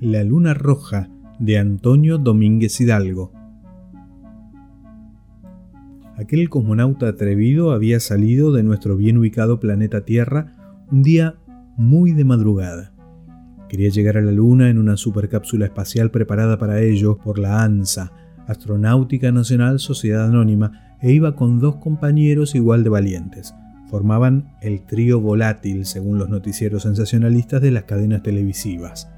La Luna Roja de Antonio Domínguez Hidalgo. Aquel cosmonauta atrevido había salido de nuestro bien ubicado planeta Tierra un día muy de madrugada. Quería llegar a la Luna en una supercápsula espacial preparada para ello por la ANSA, Astronáutica Nacional Sociedad Anónima, e iba con dos compañeros igual de valientes. Formaban el trío volátil, según los noticieros sensacionalistas de las cadenas televisivas.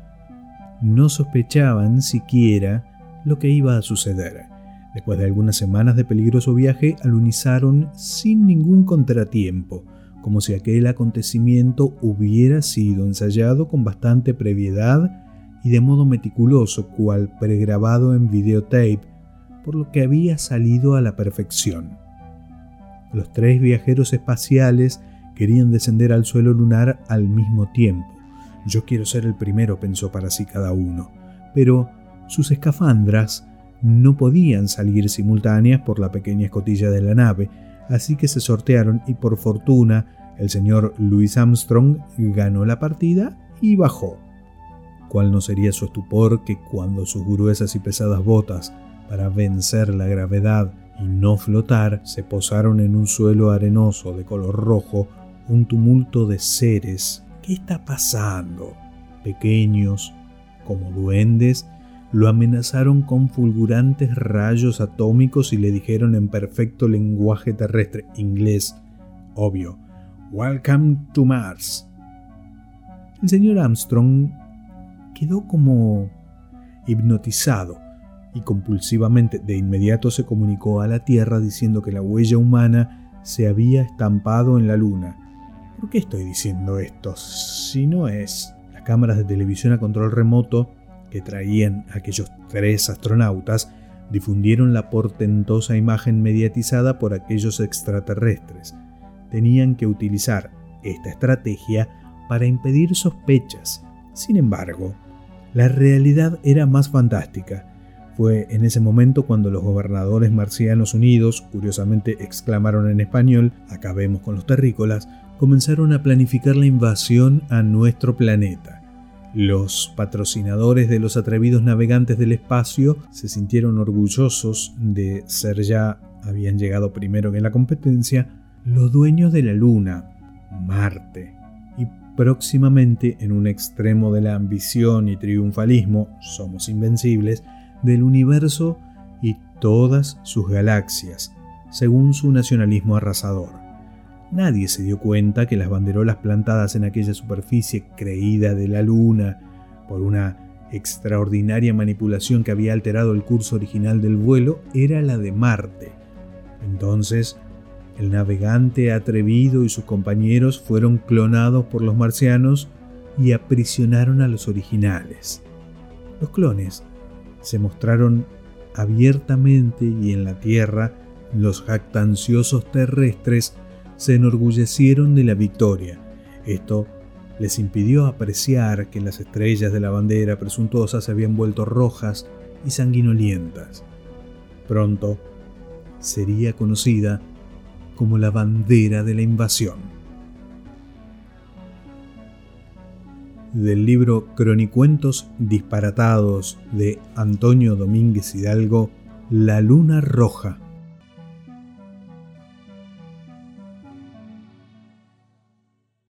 No sospechaban siquiera lo que iba a suceder. Después de algunas semanas de peligroso viaje, alunizaron sin ningún contratiempo, como si aquel acontecimiento hubiera sido ensayado con bastante previedad y de modo meticuloso, cual pregrabado en videotape, por lo que había salido a la perfección. Los tres viajeros espaciales querían descender al suelo lunar al mismo tiempo. Yo quiero ser el primero, pensó para sí cada uno, pero sus escafandras no podían salir simultáneas por la pequeña escotilla de la nave, así que se sortearon y por fortuna el señor Louis Armstrong ganó la partida y bajó. ¿Cuál no sería su estupor que cuando sus gruesas y pesadas botas para vencer la gravedad y no flotar se posaron en un suelo arenoso de color rojo un tumulto de seres? ¿Qué está pasando? Pequeños, como duendes, lo amenazaron con fulgurantes rayos atómicos y le dijeron en perfecto lenguaje terrestre, inglés, obvio, Welcome to Mars. El señor Armstrong quedó como hipnotizado y compulsivamente de inmediato se comunicó a la Tierra diciendo que la huella humana se había estampado en la Luna. ¿Por qué estoy diciendo esto? Si no es las cámaras de televisión a control remoto que traían aquellos tres astronautas difundieron la portentosa imagen mediatizada por aquellos extraterrestres. Tenían que utilizar esta estrategia para impedir sospechas. Sin embargo, la realidad era más fantástica. Fue en ese momento cuando los gobernadores marcianos unidos, curiosamente exclamaron en español, acabemos con los terrícolas, comenzaron a planificar la invasión a nuestro planeta. Los patrocinadores de los atrevidos navegantes del espacio se sintieron orgullosos de ser ya, habían llegado primero en la competencia, los dueños de la Luna, Marte. Y próximamente, en un extremo de la ambición y triunfalismo, somos invencibles, del universo y todas sus galaxias, según su nacionalismo arrasador. Nadie se dio cuenta que las banderolas plantadas en aquella superficie creída de la Luna por una extraordinaria manipulación que había alterado el curso original del vuelo era la de Marte. Entonces, el navegante atrevido y sus compañeros fueron clonados por los marcianos y aprisionaron a los originales. Los clones se mostraron abiertamente y en la Tierra los jactanciosos terrestres se enorgullecieron de la victoria. Esto les impidió apreciar que las estrellas de la bandera presuntuosa se habían vuelto rojas y sanguinolientas. Pronto sería conocida como la bandera de la invasión. Del libro Cronicuentos disparatados de Antonio Domínguez Hidalgo, La Luna Roja